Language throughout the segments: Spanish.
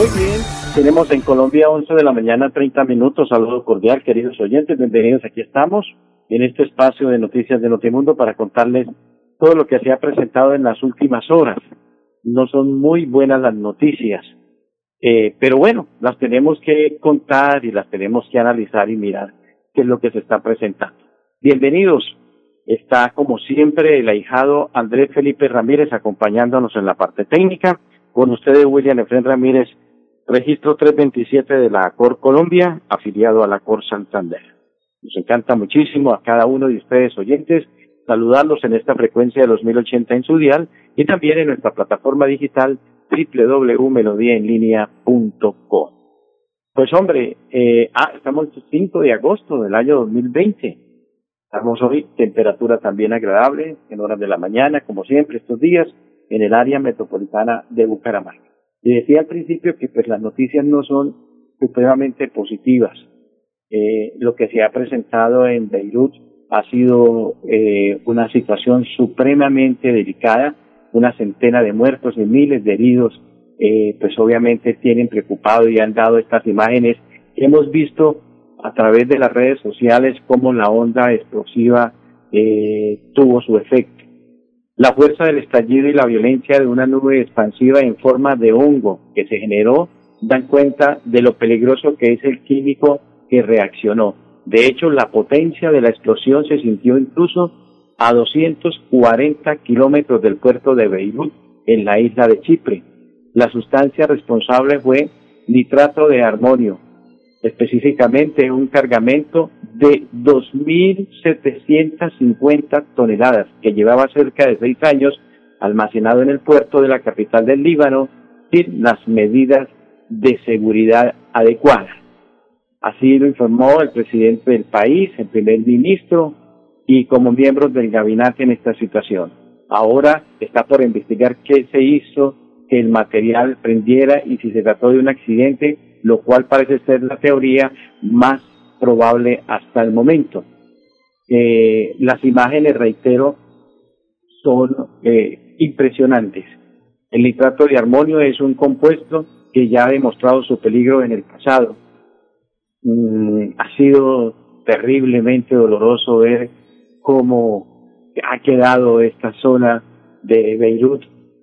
Muy bien, tenemos en Colombia 11 de la mañana 30 minutos. Saludo cordial, queridos oyentes, bienvenidos. Aquí estamos en este espacio de noticias de Notimundo para contarles todo lo que se ha presentado en las últimas horas. No son muy buenas las noticias, eh, pero bueno, las tenemos que contar y las tenemos que analizar y mirar qué es lo que se está presentando. Bienvenidos. Está como siempre el ahijado Andrés Felipe Ramírez acompañándonos en la parte técnica. Con ustedes William Efren Ramírez registro 327 de la Cor Colombia, afiliado a la Cor Santander. Nos encanta muchísimo a cada uno de ustedes oyentes saludarlos en esta frecuencia de los 1080 en su dial y también en nuestra plataforma digital www.melodiaenlinea.com. Pues hombre, eh, ah, estamos el 5 de agosto del año 2020. Estamos hoy, temperatura también agradable, en horas de la mañana, como siempre estos días, en el área metropolitana de Bucaramanga. Y decía al principio que pues las noticias no son supremamente positivas. Eh, lo que se ha presentado en Beirut ha sido eh, una situación supremamente delicada, una centena de muertos y miles de heridos, eh, pues obviamente tienen preocupado y han dado estas imágenes hemos visto a través de las redes sociales cómo la onda explosiva eh, tuvo su efecto. La fuerza del estallido y la violencia de una nube expansiva en forma de hongo que se generó dan cuenta de lo peligroso que es el químico que reaccionó. De hecho, la potencia de la explosión se sintió incluso a 240 kilómetros del puerto de Beirut, en la isla de Chipre. La sustancia responsable fue nitrato de armonio, específicamente un cargamento de 2.750 toneladas que llevaba cerca de seis años almacenado en el puerto de la capital del Líbano sin las medidas de seguridad adecuadas. Así lo informó el presidente del país, el primer ministro y como miembros del gabinete en esta situación. Ahora está por investigar qué se hizo, que el material prendiera y si se trató de un accidente lo cual parece ser la teoría más probable hasta el momento. Eh, las imágenes, reitero, son eh, impresionantes. El nitrato de armonio es un compuesto que ya ha demostrado su peligro en el pasado. Mm, ha sido terriblemente doloroso ver cómo ha quedado esta zona de Beirut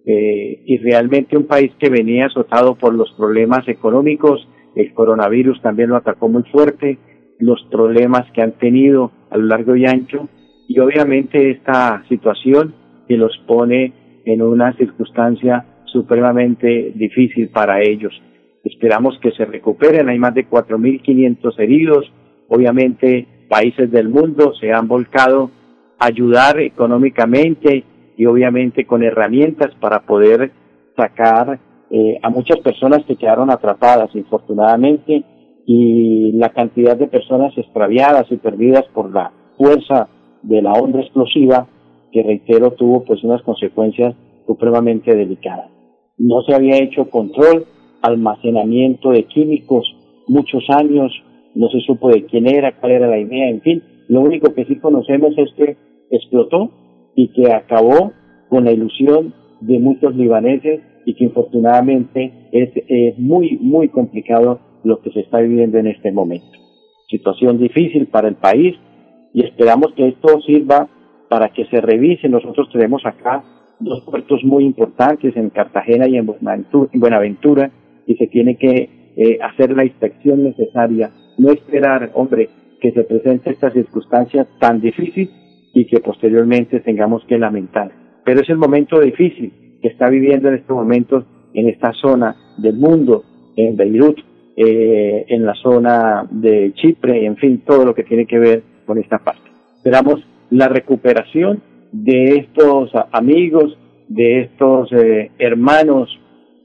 eh, y realmente un país que venía azotado por los problemas económicos, el coronavirus también lo atacó muy fuerte, los problemas que han tenido a lo largo y ancho, y obviamente esta situación que los pone en una circunstancia supremamente difícil para ellos. Esperamos que se recuperen, hay más de 4.500 heridos, obviamente países del mundo se han volcado a ayudar económicamente y obviamente con herramientas para poder sacar eh, a muchas personas que quedaron atrapadas, infortunadamente, y la cantidad de personas extraviadas y perdidas por la fuerza de la onda explosiva, que reitero tuvo pues unas consecuencias supremamente delicadas. No se había hecho control, almacenamiento de químicos, muchos años, no se supo de quién era, cuál era la idea, en fin, lo único que sí conocemos es que explotó y que acabó con la ilusión de muchos libaneses y que infortunadamente es muy, muy complicado lo que se está viviendo en este momento. Situación difícil para el país y esperamos que esto sirva para que se revise. Nosotros tenemos acá dos puertos muy importantes en Cartagena y en Buenaventura y se tiene que eh, hacer la inspección necesaria, no esperar, hombre, que se presente esta circunstancia tan difícil y que posteriormente tengamos que lamentar. Pero es el momento difícil que está viviendo en estos momentos en esta zona del mundo, en Beirut, eh, en la zona de Chipre, en fin, todo lo que tiene que ver con esta parte. Esperamos la recuperación de estos amigos de estos eh, hermanos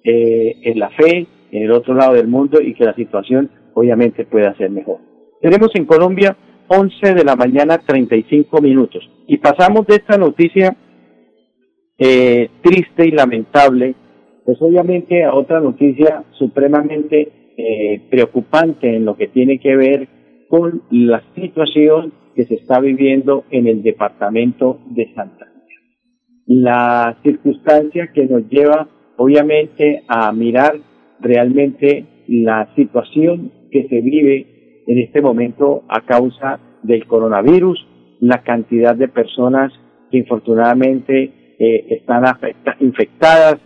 eh, en la fe, en el otro lado del mundo y que la situación obviamente pueda ser mejor. Tenemos en Colombia 11 de la mañana 35 minutos y pasamos de esta noticia eh, triste y lamentable, pues obviamente a otra noticia supremamente eh, preocupante en lo que tiene que ver con la situación que se está viviendo en el departamento de Santander. La circunstancia que nos lleva obviamente a mirar realmente la situación que se vive en este momento a causa del coronavirus, la cantidad de personas que infortunadamente eh, están infectadas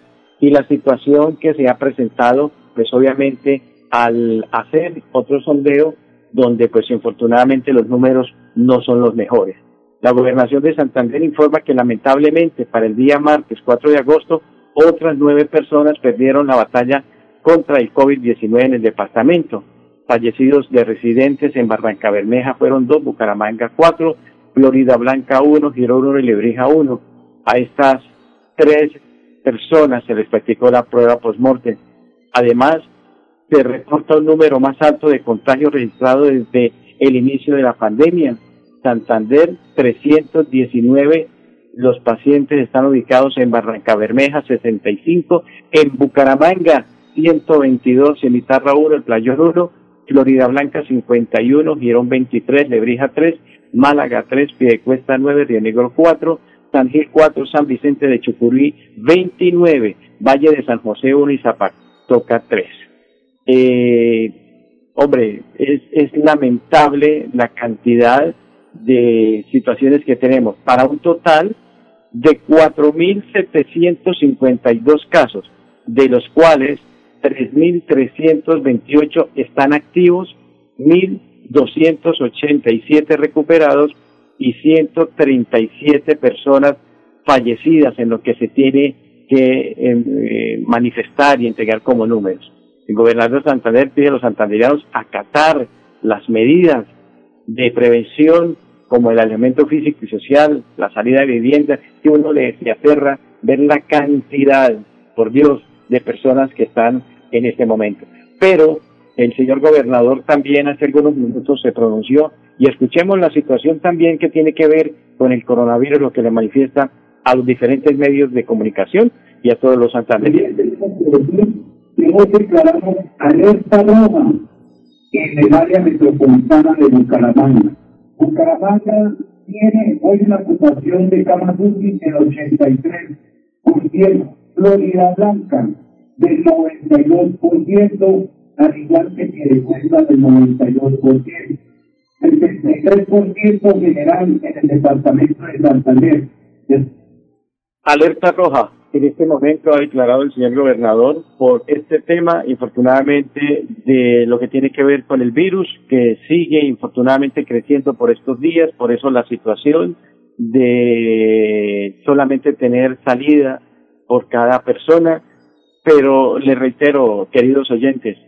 y la situación que se ha presentado, pues obviamente al hacer otro sondeo donde pues infortunadamente los números no son los mejores. La gobernación de Santander informa que lamentablemente para el día martes 4 de agosto otras nueve personas perdieron la batalla contra el COVID-19 en el departamento. Fallecidos de residentes en Barranca Bermeja fueron dos, Bucaramanga cuatro, Florida Blanca uno, Girón y Lebrija uno. A estas tres personas se les practicó la prueba post-mortem. Además, se reporta un número más alto de contagios registrados desde el inicio de la pandemia. Santander, 319 los pacientes están ubicados en Barranca Bermeja 65, en Bucaramanga 122, en Itarra 1, el Playón 1, Florida Blanca 51, Girón 23, Lebrija 3, Málaga 3, Piedecuesta 9, Río Negro 4, San Gil 4, San Vicente de Chucurí 29, Valle de San José 1 y Zapatoca 3. Eh, hombre, es, es lamentable la cantidad de situaciones que tenemos para un total de 4.752 casos, de los cuales 3.328 están activos, 1.287 recuperados y 137 personas fallecidas en lo que se tiene que em, eh, manifestar y entregar como números. El gobernador de Santander pide a los santanderianos acatar las medidas de prevención como el alimento físico y social, la salida de vivienda, que uno le, aferra ver la cantidad, por Dios, de personas que están en este momento. Pero el señor gobernador también hace algunos minutos se pronunció y escuchemos la situación también que tiene que ver con el coronavirus, lo que le manifiesta a los diferentes medios de comunicación y a todos los santanderianos. Hemos declarado alerta roja en el área metropolitana de Bucaramanga Bucaramanga tiene hoy una ocupación de camas UCI del 83%, Florida Blanca del 92%, al igual que Piedecuesta del 92%. El 63% general en el departamento de Santander. Alerta roja en este momento ha declarado el señor gobernador por este tema, infortunadamente, de lo que tiene que ver con el virus, que sigue infortunadamente creciendo por estos días, por eso la situación de solamente tener salida por cada persona, pero le reitero, queridos oyentes,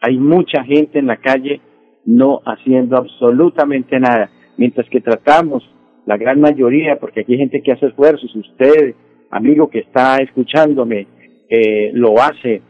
hay mucha gente en la calle no haciendo absolutamente nada, mientras que tratamos, la gran mayoría, porque aquí hay gente que hace esfuerzos, ustedes, amigo que está escuchándome, eh, lo hace,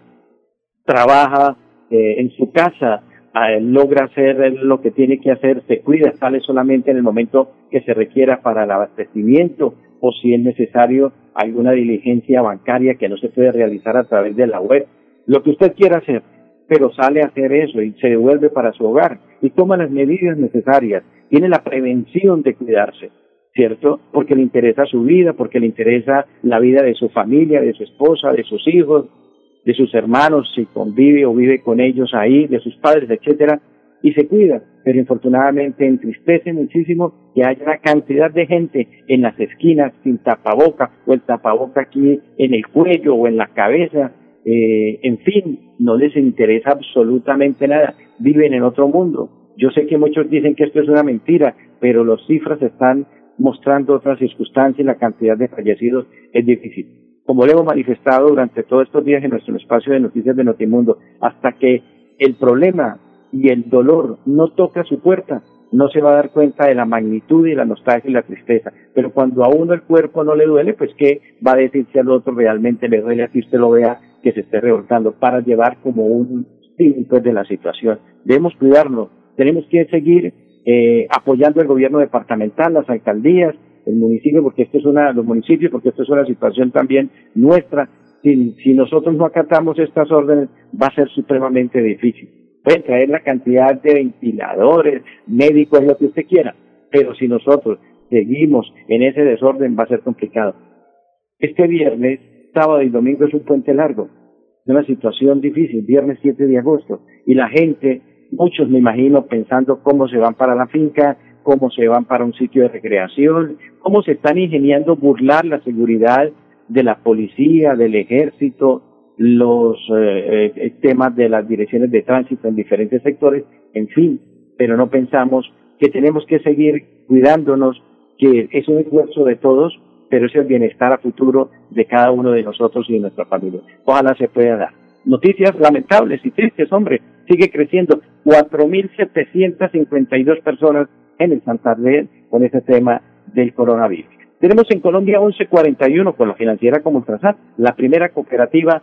trabaja eh, en su casa, eh, logra hacer lo que tiene que hacer, se cuida, sale solamente en el momento que se requiera para el abastecimiento o si es necesario alguna diligencia bancaria que no se puede realizar a través de la web. Lo que usted quiera hacer, pero sale a hacer eso y se devuelve para su hogar y toma las medidas necesarias, tiene la prevención de cuidarse. ¿cierto? Porque le interesa su vida, porque le interesa la vida de su familia, de su esposa, de sus hijos, de sus hermanos, si convive o vive con ellos ahí, de sus padres, etcétera, y se cuida. Pero infortunadamente entristece muchísimo que haya una cantidad de gente en las esquinas sin tapaboca o el tapaboca aquí en el cuello o en la cabeza. Eh, en fin, no les interesa absolutamente nada. Viven en otro mundo. Yo sé que muchos dicen que esto es una mentira, pero las cifras están mostrando otras circunstancias y la cantidad de fallecidos es difícil. Como le hemos manifestado durante todos estos días en nuestro espacio de noticias de Notimundo, hasta que el problema y el dolor no toca su puerta, no se va a dar cuenta de la magnitud y la nostalgia y la tristeza. Pero cuando a uno el cuerpo no le duele, pues ¿qué va a decir si al otro realmente le duele así usted lo vea que se esté revoltando para llevar como un símbolo de la situación? Debemos cuidarnos, tenemos que seguir eh, apoyando el gobierno departamental, las alcaldías, el municipio, porque esto es una, los municipios, porque esto es una situación también nuestra. Si nosotros no acatamos estas órdenes, va a ser supremamente difícil. Pueden traer la cantidad de ventiladores, médicos, lo que usted quiera, pero si nosotros seguimos en ese desorden, va a ser complicado. Este viernes, sábado y domingo es un puente largo, es una situación difícil, viernes 7 de agosto, y la gente, muchos me imagino pensando cómo se van para la finca, cómo se van para un sitio de recreación, cómo se están ingeniando burlar la seguridad de la policía, del ejército, los eh, eh, temas de las direcciones de tránsito en diferentes sectores, en fin, pero no pensamos que tenemos que seguir cuidándonos, que es un esfuerzo de todos, pero es el bienestar a futuro de cada uno de nosotros y de nuestra familia. Ojalá se pueda dar. Noticias lamentables y tristes, hombre, sigue creciendo. 4.752 personas en el Santander con este tema del coronavirus. Tenemos en Colombia 1141 con la financiera como Ultrasan, la primera cooperativa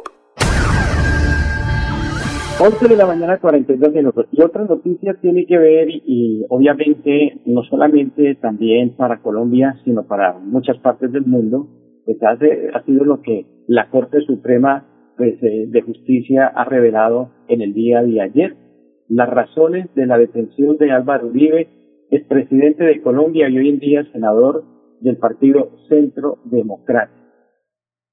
11 de la mañana, 42 minutos. Y otra noticia tiene que ver, y, obviamente no solamente también para Colombia, sino para muchas partes del mundo, pues ha sido lo que la Corte Suprema pues, eh, de Justicia ha revelado en el día de ayer. Las razones de la detención de Álvaro Uribe, es presidente de Colombia y hoy en día senador del Partido Centro Democrático.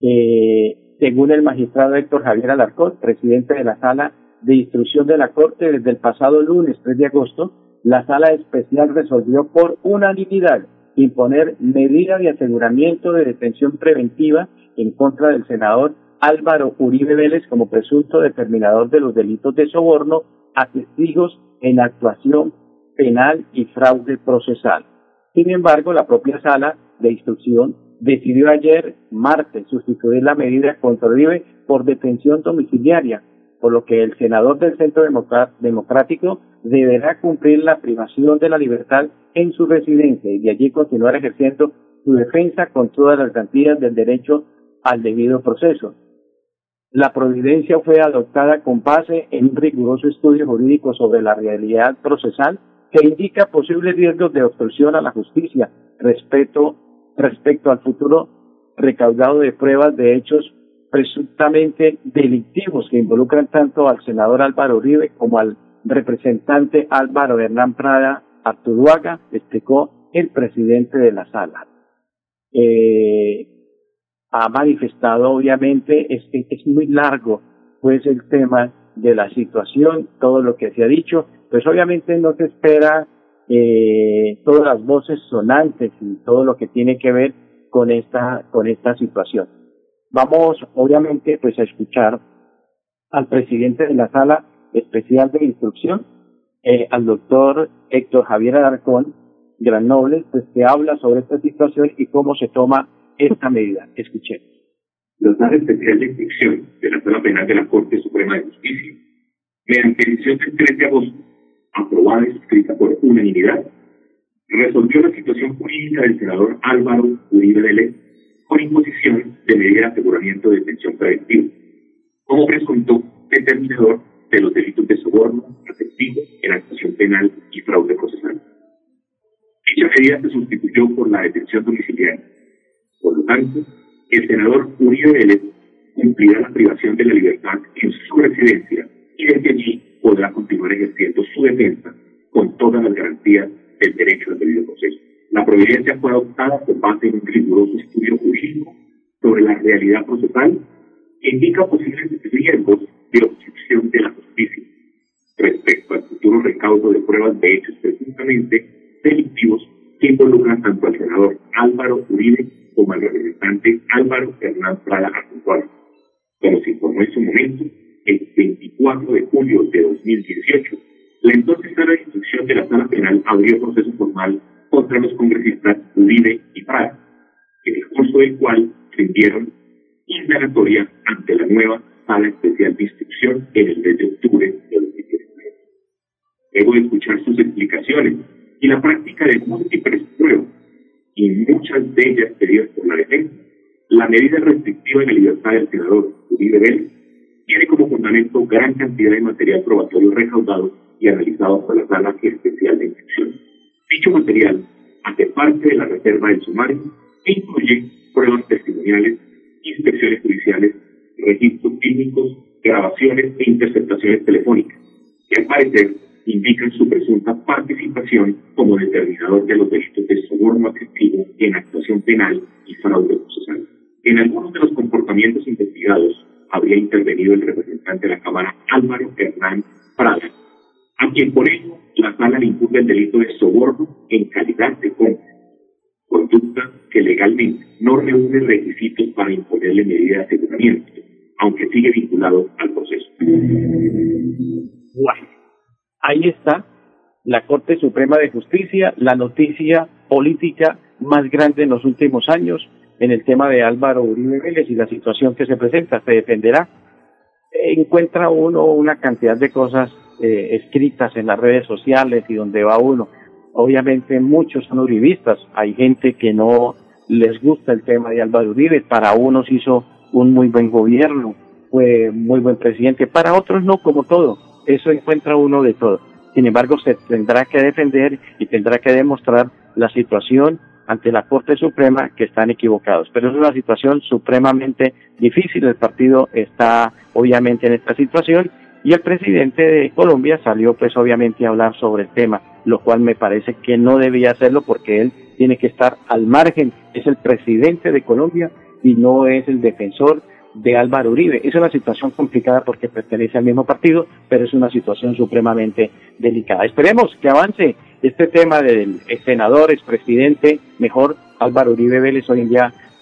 Eh, según el magistrado Héctor Javier Alarcón, presidente de la Sala de instrucción de la Corte desde el pasado lunes 3 de agosto, la Sala Especial resolvió por unanimidad imponer medida de aseguramiento de detención preventiva en contra del senador Álvaro Uribe Vélez como presunto determinador de los delitos de soborno a testigos en actuación penal y fraude procesal. Sin embargo, la propia sala de instrucción decidió ayer, martes, sustituir la medida contra Uribe por detención domiciliaria por lo que el senador del Centro Democrático deberá cumplir la privación de la libertad en su residencia y de allí continuar ejerciendo su defensa con todas las garantías del derecho al debido proceso. La providencia fue adoptada con base en un riguroso estudio jurídico sobre la realidad procesal que indica posibles riesgos de obstrucción a la justicia respecto, respecto al futuro recaudado de pruebas de hechos presuntamente delictivos que involucran tanto al senador Álvaro Uribe como al representante Álvaro Hernán Prada Arturuaga, explicó el presidente de la sala. Eh, ha manifestado, obviamente, es, es muy largo, pues, el tema de la situación, todo lo que se ha dicho, pues obviamente no se espera eh, todas las voces sonantes y todo lo que tiene que ver con esta, con esta situación. Vamos, obviamente, pues a escuchar al presidente de la Sala Especial de Instrucción, eh, al doctor Héctor Javier Alarcón, gran noble, pues que habla sobre esta situación y cómo se toma esta medida. Escuchemos. La Sala Especial de Instrucción de la Sala Penal de la Corte Suprema de Justicia, mediante decisión del 3 de agosto, aprobada y suscrita por unanimidad, resolvió la situación jurídica del senador Álvaro Uribe Vélez con imposición de medida de aseguramiento de detención preventiva, como presunto determinador de los delitos de soborno, afectivo, en actuación penal y fraude procesal. Dicha medida se sustituyó por la detención domiciliaria. Por lo tanto, el senador Uribe Vélez cumplirá la privación de la libertad en su residencia y desde allí podrá continuar ejerciendo su defensa con todas las garantías del derecho al debido proceso. La providencia fue adoptada por base en un riguroso estudio jurídico sobre la realidad procesal que indica posibles riesgos de obstrucción de la justicia respecto al futuro recaudo de pruebas de hechos presuntamente delictivos que involucran tanto al senador Álvaro Uribe como al representante Álvaro Hernán Prada Artutuano. Como se informó en su momento, el 24 de julio de 2018, la entonces sala de instrucción de la sala penal abrió proceso formal contra los congresistas Uribe y Prada, en el curso del cual rindieron indagatoria ante la nueva sala especial de instrucción en el mes de octubre de 2019. Luego de escuchar sus explicaciones y la práctica de múltiples pruebas, y muchas de ellas pedidas por la defensa, la medida restrictiva de la libertad del senador Uribe Vélez tiene como fundamento gran cantidad de material probatorio recaudado y analizado por la sala especial de instrucción. Dicho material hace parte de la reserva del sumario incluye pruebas testimoniales, inspecciones judiciales, registros clínicos, grabaciones e interceptaciones telefónicas, que al parecer indican su presunta participación como determinador de los delitos de soborno afectivo en actuación penal y fraude procesal. En algunos de los comportamientos investigados habría intervenido el representante de la Cámara Álvaro Hernán Prada, a quien por ello la sala le el delito de soborno en calidad de cómplice, conducta que legalmente no reúne requisitos para imponerle medida de aseguramiento, aunque sigue vinculado al proceso. Bueno, ahí está la Corte Suprema de Justicia, la noticia política más grande en los últimos años en el tema de Álvaro Uribe Vélez y la situación que se presenta. Se defenderá. Encuentra uno una cantidad de cosas eh, escritas en las redes sociales y donde va uno. Obviamente muchos son uribistas, hay gente que no les gusta el tema de Álvaro Uribe, para unos hizo un muy buen gobierno, fue muy buen presidente, para otros no, como todo, eso encuentra uno de todo. Sin embargo, se tendrá que defender y tendrá que demostrar la situación ante la Corte Suprema que están equivocados. Pero es una situación supremamente difícil. El partido está obviamente en esta situación y el presidente de Colombia salió pues obviamente a hablar sobre el tema, lo cual me parece que no debía hacerlo porque él tiene que estar al margen, es el presidente de Colombia y no es el defensor de Álvaro Uribe. Es una situación complicada porque pertenece al mismo partido, pero es una situación supremamente delicada. Esperemos que avance este tema del senador, expresidente, mejor Álvaro Uribe Vélez, hoy en día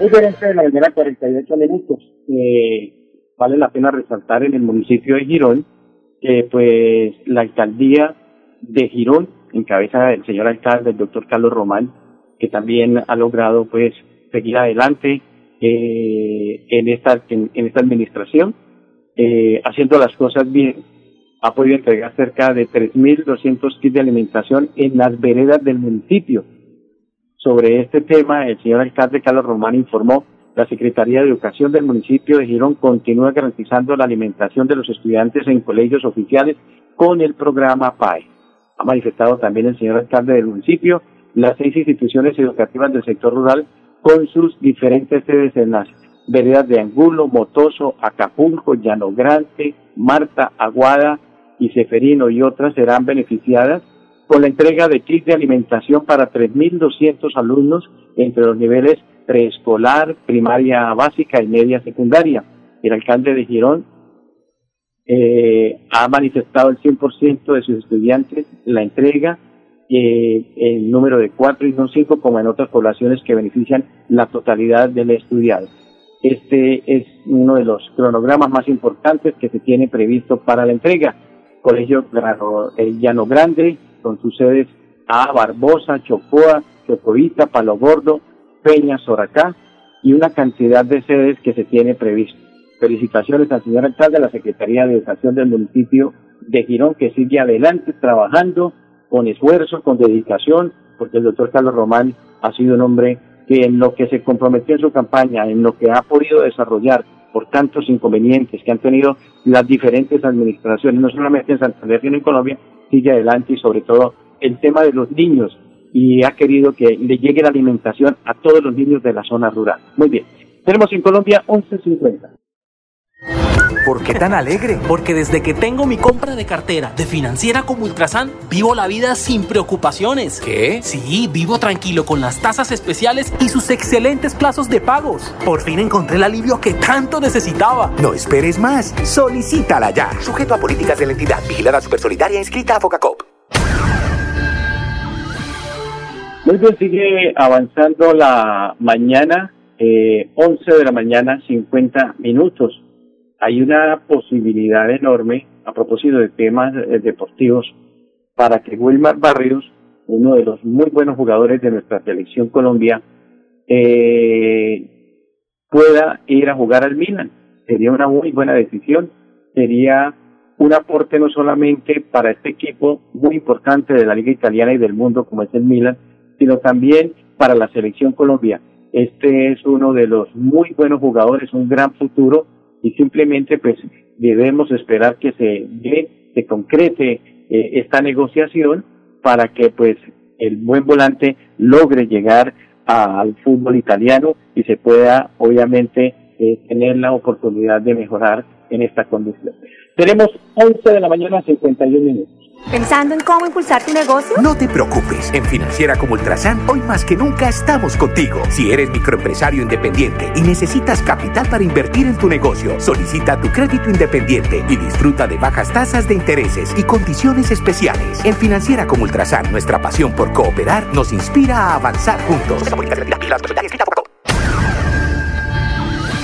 Diferente de la mañana 48 minutos. Eh, vale la pena resaltar en el municipio de Girón que pues la alcaldía de Girón, en cabeza del señor alcalde, el doctor Carlos Román, que también ha logrado pues seguir adelante eh, en esta en, esta administración, eh, haciendo las cosas bien, ha podido entregar cerca de 3.200 kits de alimentación en las veredas del municipio. Sobre este tema, el señor alcalde Carlos Román informó la Secretaría de Educación del municipio de Girón continúa garantizando la alimentación de los estudiantes en colegios oficiales con el programa PAE. Ha manifestado también el señor alcalde del municipio las seis instituciones educativas del sector rural con sus diferentes sedes en las veredas de Angulo, Motoso, Acapulco, Llano Grande, Marta, Aguada y Seferino y otras serán beneficiadas con la entrega de kits de alimentación para 3.200 alumnos entre los niveles preescolar, primaria básica y media secundaria. El alcalde de Girón eh, ha manifestado el 100% de sus estudiantes la entrega, eh, el número de cuatro y no cinco, como en otras poblaciones que benefician la totalidad del estudiado. Este es uno de los cronogramas más importantes que se tiene previsto para la entrega. Colegio eh, Llano Grande, con sus sedes A, Barbosa, Chocoa, Chocovita, Palo Gordo, Peña, Soracá y una cantidad de sedes que se tiene previsto. Felicitaciones al señor alcalde de la Secretaría de Educación del municipio de Girón que sigue adelante trabajando con esfuerzo, con dedicación, porque el doctor Carlos Román ha sido un hombre que en lo que se comprometió en su campaña, en lo que ha podido desarrollar por tantos inconvenientes que han tenido las diferentes administraciones, no solamente en Santander, sino en Colombia, sigue adelante y sobre todo el tema de los niños, y ha querido que le llegue la alimentación a todos los niños de la zona rural. Muy bien. Tenemos en Colombia 11.50. ¿Por qué tan alegre? Porque desde que tengo mi compra de cartera de financiera como Ultrasan, vivo la vida sin preocupaciones. ¿Qué? Sí, vivo tranquilo con las tasas especiales y sus excelentes plazos de pagos. Por fin encontré el alivio que tanto necesitaba. No esperes más. Solicítala ya. Sujeto a políticas de la entidad. Vigilada Supersolidaria inscrita a Focacop. Muy bien, sigue avanzando la mañana, eh, 11 de la mañana, 50 minutos. Hay una posibilidad enorme, a propósito de temas eh, deportivos, para que Wilmar Barrios, uno de los muy buenos jugadores de nuestra selección Colombia, eh, pueda ir a jugar al Milan. Sería una muy buena decisión. Sería un aporte no solamente para este equipo muy importante de la Liga Italiana y del mundo como es el Milan, sino también para la selección Colombia. Este es uno de los muy buenos jugadores, un gran futuro y simplemente pues debemos esperar que se dé, se concrete eh, esta negociación para que pues el buen volante logre llegar al fútbol italiano y se pueda obviamente eh, tener la oportunidad de mejorar en esta condición. Tenemos 11 de la mañana 51 minutos. ¿Pensando en cómo impulsar tu negocio? No te preocupes, en Financiera como Ultrasan, hoy más que nunca estamos contigo. Si eres microempresario independiente y necesitas capital para invertir en tu negocio, solicita tu crédito independiente y disfruta de bajas tasas de intereses y condiciones especiales. En Financiera como Ultrasan, nuestra pasión por cooperar nos inspira a avanzar juntos.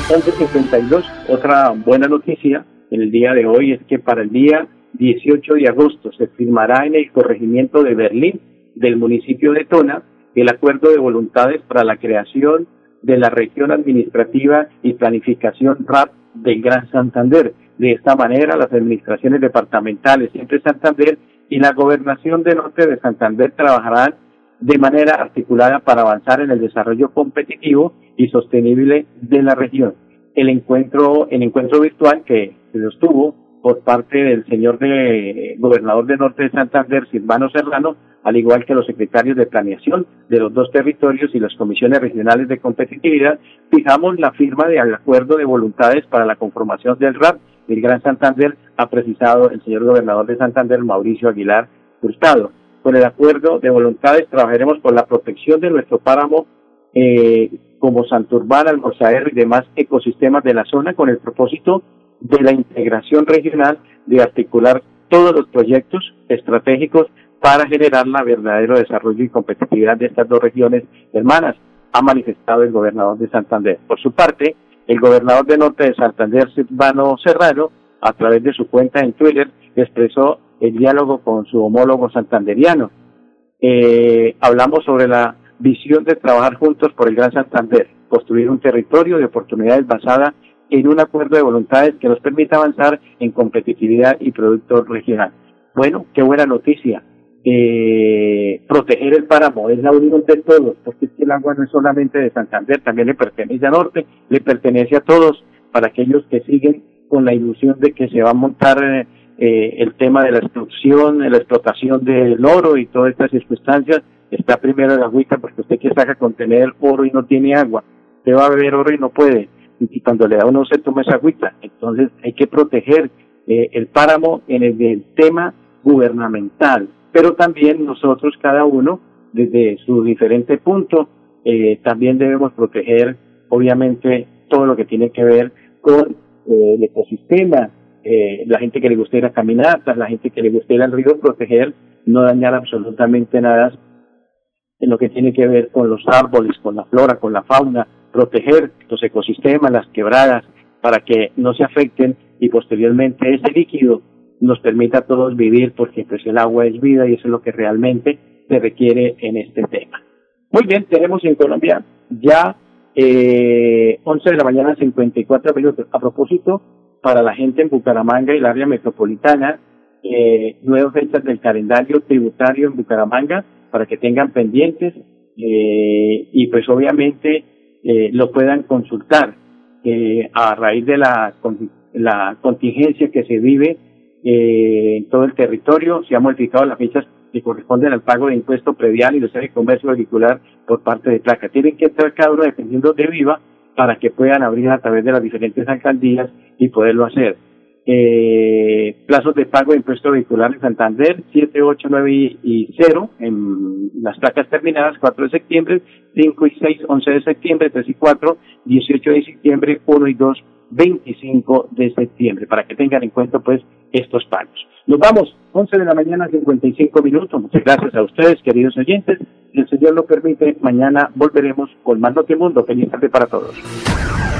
11.52, otra buena noticia en el día de hoy es que para el día 18 de agosto se firmará en el corregimiento de Berlín del municipio de Tona el acuerdo de voluntades para la creación de la región administrativa y planificación RAP del Gran Santander. De esta manera, las administraciones departamentales Siempre Santander y la gobernación de Norte de Santander trabajarán de manera articulada para avanzar en el desarrollo competitivo y sostenible de la región. El encuentro, el encuentro virtual que se sostuvo por parte del señor de, gobernador de Norte de Santander, Silvano Serrano, al igual que los secretarios de planeación de los dos territorios y las comisiones regionales de competitividad, fijamos la firma de acuerdo de voluntades para la conformación del RAP del Gran Santander, ha precisado el señor gobernador de Santander, Mauricio Aguilar Hurtado. Con el acuerdo de voluntades trabajaremos por la protección de nuestro páramo eh, como Santurbán, Almorzaero y demás ecosistemas de la zona con el propósito de la integración regional, de articular todos los proyectos estratégicos para generar la verdadero desarrollo y competitividad de estas dos regiones hermanas, ha manifestado el gobernador de Santander. Por su parte, el gobernador de Norte de Santander, Silvano Serrano, a través de su cuenta en Twitter, expresó el diálogo con su homólogo santanderiano. Eh, hablamos sobre la visión de trabajar juntos por el Gran Santander, construir un territorio de oportunidades basada en un acuerdo de voluntades que nos permita avanzar en competitividad y producto regional. Bueno, qué buena noticia. Eh, proteger el páramo es la unión de todos, porque es que el agua no es solamente de Santander, también le pertenece a Norte, le pertenece a todos, para aquellos que siguen con la ilusión de que se va a montar eh, el tema de la extrusión, la explotación del oro y todas estas circunstancias, está primero el agüita, porque usted que saca contener oro y no tiene agua, usted va a beber oro y no puede, y cuando le da uno se toma esa agüita. Entonces hay que proteger eh, el páramo en el, tema gubernamental, pero también nosotros cada uno desde su diferente punto eh, también debemos proteger obviamente todo lo que tiene que ver con eh, el ecosistema, la gente que le guste ir a caminatas, la gente que le guste ir al río, proteger, no dañar absolutamente nada en lo que tiene que ver con los árboles, con la flora, con la fauna, proteger los ecosistemas, las quebradas, para que no se afecten y posteriormente ese líquido nos permita a todos vivir porque pues el agua es vida y eso es lo que realmente se requiere en este tema. Muy bien, tenemos en Colombia ya eh, 11 de la mañana 54 minutos. A propósito, para la gente en Bucaramanga y el área metropolitana, eh, nuevas fechas del calendario tributario en Bucaramanga para que tengan pendientes eh, y pues obviamente eh, lo puedan consultar eh, a raíz de la, la contingencia que se vive eh, en todo el territorio. Se han modificado las fechas que corresponden al pago de impuesto predial y de comercio vehicular por parte de placa. Tienen que estar cada uno dependiendo de viva para que puedan abrir a través de las diferentes alcaldías y poderlo hacer. Eh, plazos de pago de impuesto vehicular en Santander, 7, 8, 9 y 0, en las placas terminadas, 4 de septiembre, 5 y 6, 11 de septiembre, 3 y 4, 18 de septiembre, 1 y 2, 25 de septiembre, para que tengan en cuenta pues estos pagos. Nos vamos, 11 de la mañana, 55 minutos. Muchas gracias a ustedes, queridos oyentes. Si el Señor lo permite, mañana volveremos con más Notimundo. Feliz tarde para todos.